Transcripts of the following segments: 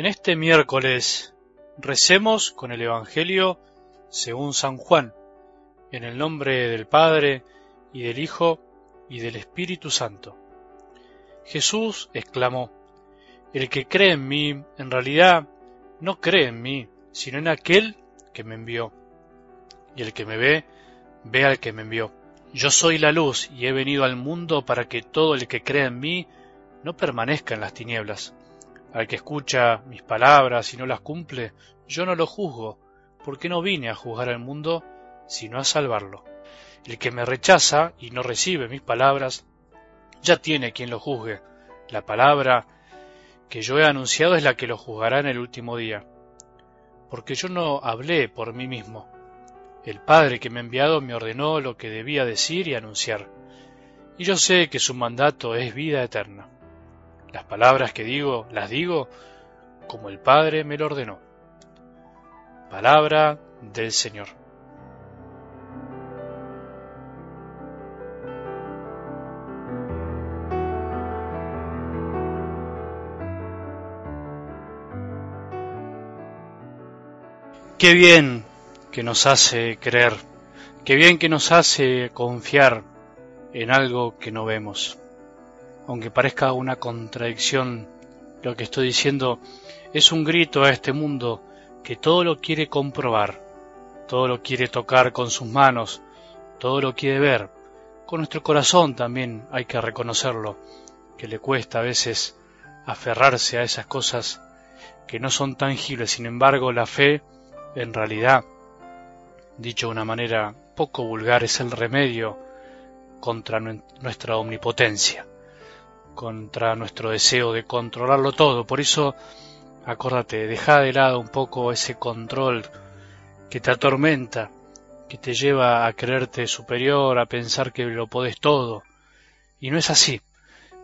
En este miércoles recemos con el Evangelio según San Juan, en el nombre del Padre y del Hijo y del Espíritu Santo. Jesús exclamó, El que cree en mí, en realidad no cree en mí, sino en aquel que me envió. Y el que me ve, ve al que me envió. Yo soy la luz y he venido al mundo para que todo el que cree en mí no permanezca en las tinieblas. Al que escucha mis palabras y no las cumple, yo no lo juzgo, porque no vine a juzgar al mundo, sino a salvarlo. El que me rechaza y no recibe mis palabras, ya tiene quien lo juzgue. La palabra que yo he anunciado es la que lo juzgará en el último día. Porque yo no hablé por mí mismo. El Padre que me ha enviado me ordenó lo que debía decir y anunciar. Y yo sé que su mandato es vida eterna. Las palabras que digo, las digo como el Padre me lo ordenó. Palabra del Señor. Qué bien que nos hace creer, qué bien que nos hace confiar en algo que no vemos aunque parezca una contradicción lo que estoy diciendo, es un grito a este mundo que todo lo quiere comprobar, todo lo quiere tocar con sus manos, todo lo quiere ver. Con nuestro corazón también hay que reconocerlo, que le cuesta a veces aferrarse a esas cosas que no son tangibles. Sin embargo, la fe, en realidad, dicho de una manera poco vulgar, es el remedio contra nuestra omnipotencia contra nuestro deseo de controlarlo todo. Por eso, acórdate, deja de lado un poco ese control que te atormenta, que te lleva a creerte superior, a pensar que lo podés todo. Y no es así,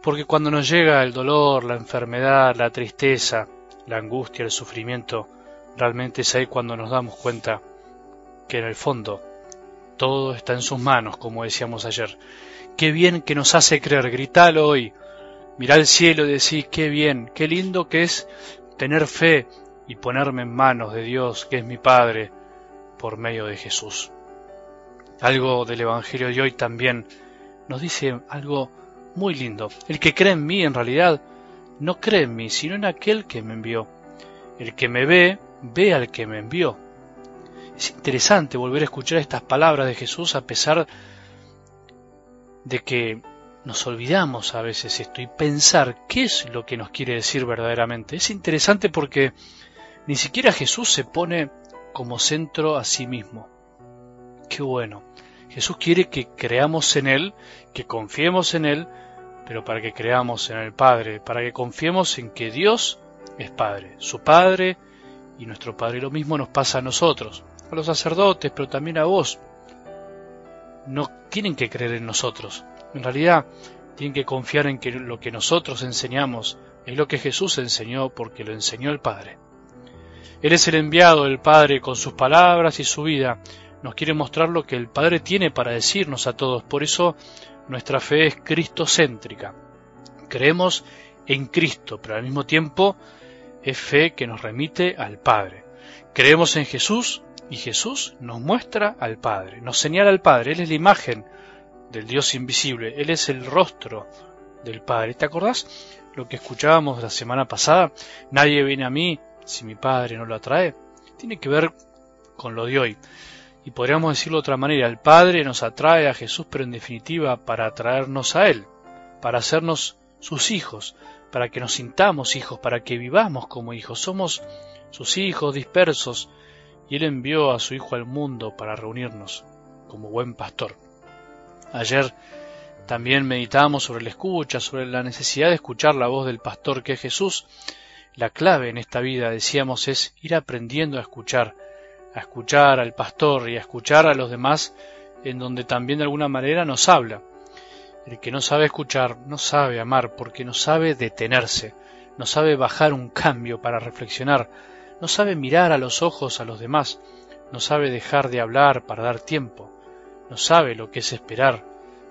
porque cuando nos llega el dolor, la enfermedad, la tristeza, la angustia, el sufrimiento, realmente es ahí cuando nos damos cuenta que en el fondo todo está en sus manos, como decíamos ayer. Qué bien que nos hace creer, gritalo hoy, Mirá al cielo y decís, qué bien, qué lindo que es tener fe y ponerme en manos de Dios, que es mi Padre, por medio de Jesús. Algo del Evangelio de hoy también nos dice algo muy lindo. El que cree en mí, en realidad, no cree en mí, sino en aquel que me envió. El que me ve, ve al que me envió. Es interesante volver a escuchar estas palabras de Jesús a pesar de que nos olvidamos a veces esto y pensar qué es lo que nos quiere decir verdaderamente. Es interesante porque ni siquiera Jesús se pone como centro a sí mismo. Qué bueno. Jesús quiere que creamos en Él, que confiemos en Él, pero para que creamos en el Padre, para que confiemos en que Dios es Padre, su Padre y nuestro Padre. lo mismo nos pasa a nosotros, a los sacerdotes, pero también a vos. No tienen que creer en nosotros, en realidad, tienen que confiar en que lo que nosotros enseñamos es lo que Jesús enseñó porque lo enseñó el Padre. Él es el enviado del Padre con sus palabras y su vida. Nos quiere mostrar lo que el Padre tiene para decirnos a todos. Por eso nuestra fe es cristocéntrica. Creemos en Cristo, pero al mismo tiempo es fe que nos remite al Padre. Creemos en Jesús y Jesús nos muestra al Padre, nos señala al Padre. Él es la imagen del Dios invisible, Él es el rostro del Padre. ¿Te acordás lo que escuchábamos la semana pasada? Nadie viene a mí si mi Padre no lo atrae. Tiene que ver con lo de hoy. Y podríamos decirlo de otra manera, el Padre nos atrae a Jesús, pero en definitiva para atraernos a Él, para hacernos sus hijos, para que nos sintamos hijos, para que vivamos como hijos. Somos sus hijos dispersos, y Él envió a su Hijo al mundo para reunirnos como buen pastor. Ayer también meditamos sobre la escucha, sobre la necesidad de escuchar la voz del pastor que es Jesús. La clave en esta vida, decíamos, es ir aprendiendo a escuchar, a escuchar al pastor y a escuchar a los demás en donde también de alguna manera nos habla. El que no sabe escuchar no sabe amar porque no sabe detenerse, no sabe bajar un cambio para reflexionar, no sabe mirar a los ojos a los demás, no sabe dejar de hablar para dar tiempo no sabe lo que es esperar,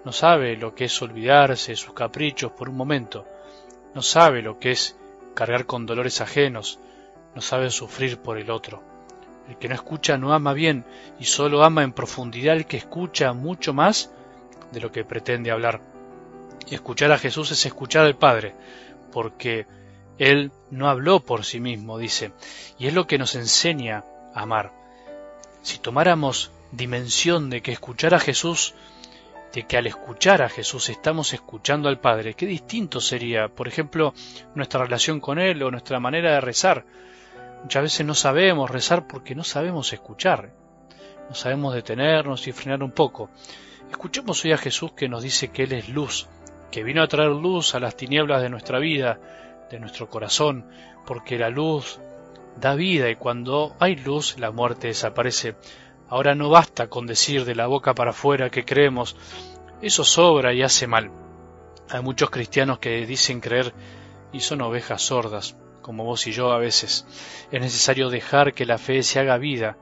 no sabe lo que es olvidarse de sus caprichos por un momento, no sabe lo que es cargar con dolores ajenos, no sabe sufrir por el otro. El que no escucha no ama bien y solo ama en profundidad el que escucha mucho más de lo que pretende hablar. Escuchar a Jesús es escuchar al Padre, porque Él no habló por sí mismo, dice, y es lo que nos enseña a amar. Si tomáramos dimensión de que escuchar a Jesús, de que al escuchar a Jesús estamos escuchando al Padre, qué distinto sería, por ejemplo, nuestra relación con Él o nuestra manera de rezar. Muchas veces no sabemos rezar porque no sabemos escuchar, no sabemos detenernos y frenar un poco. Escuchemos hoy a Jesús que nos dice que Él es luz, que vino a traer luz a las tinieblas de nuestra vida, de nuestro corazón, porque la luz da vida y cuando hay luz la muerte desaparece. Ahora no basta con decir de la boca para afuera que creemos, eso sobra y hace mal. Hay muchos cristianos que dicen creer y son ovejas sordas como vos y yo a veces. Es necesario dejar que la fe se haga vida,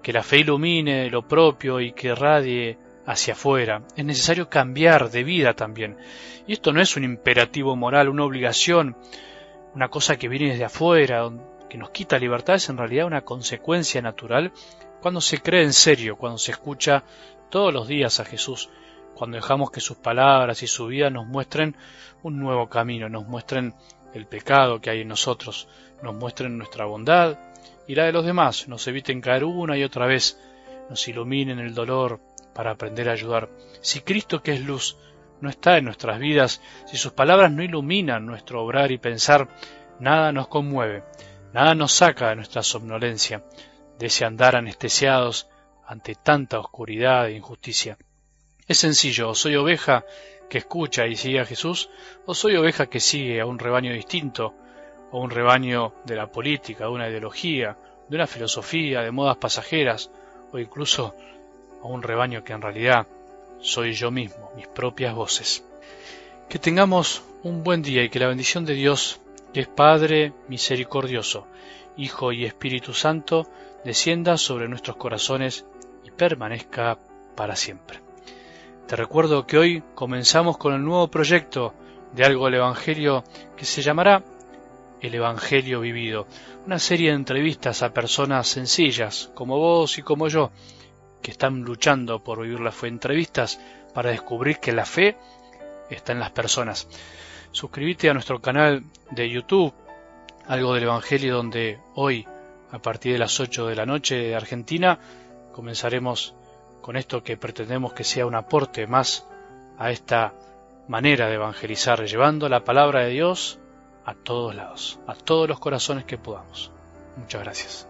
que la fe ilumine lo propio y que radie hacia afuera. Es necesario cambiar de vida también. Y esto no es un imperativo moral, una obligación, una cosa que viene desde afuera, que nos quita libertad, es en realidad una consecuencia natural cuando se cree en serio, cuando se escucha todos los días a Jesús, cuando dejamos que sus palabras y su vida nos muestren un nuevo camino, nos muestren el pecado que hay en nosotros, nos muestren nuestra bondad y la de los demás, nos eviten caer una y otra vez, nos iluminen el dolor para aprender a ayudar. Si Cristo que es luz no está en nuestras vidas, si sus palabras no iluminan nuestro obrar y pensar, nada nos conmueve, nada nos saca de nuestra somnolencia, de ese andar anestesiados ante tanta oscuridad e injusticia. Es sencillo, soy oveja que escucha y sigue a Jesús, o soy oveja que sigue a un rebaño distinto, o un rebaño de la política, de una ideología, de una filosofía, de modas pasajeras, o incluso a un rebaño que en realidad soy yo mismo, mis propias voces. Que tengamos un buen día y que la bendición de Dios, que es Padre misericordioso, Hijo y Espíritu Santo, descienda sobre nuestros corazones y permanezca para siempre. Te recuerdo que hoy comenzamos con el nuevo proyecto de algo del Evangelio que se llamará El Evangelio Vivido, una serie de entrevistas a personas sencillas como vos y como yo, que están luchando por vivir la fe, entrevistas para descubrir que la fe está en las personas. Suscríbete a nuestro canal de YouTube, algo del Evangelio, donde hoy, a partir de las 8 de la noche de Argentina, comenzaremos con esto que pretendemos que sea un aporte más a esta manera de evangelizar, llevando la palabra de Dios a todos lados, a todos los corazones que podamos. Muchas gracias.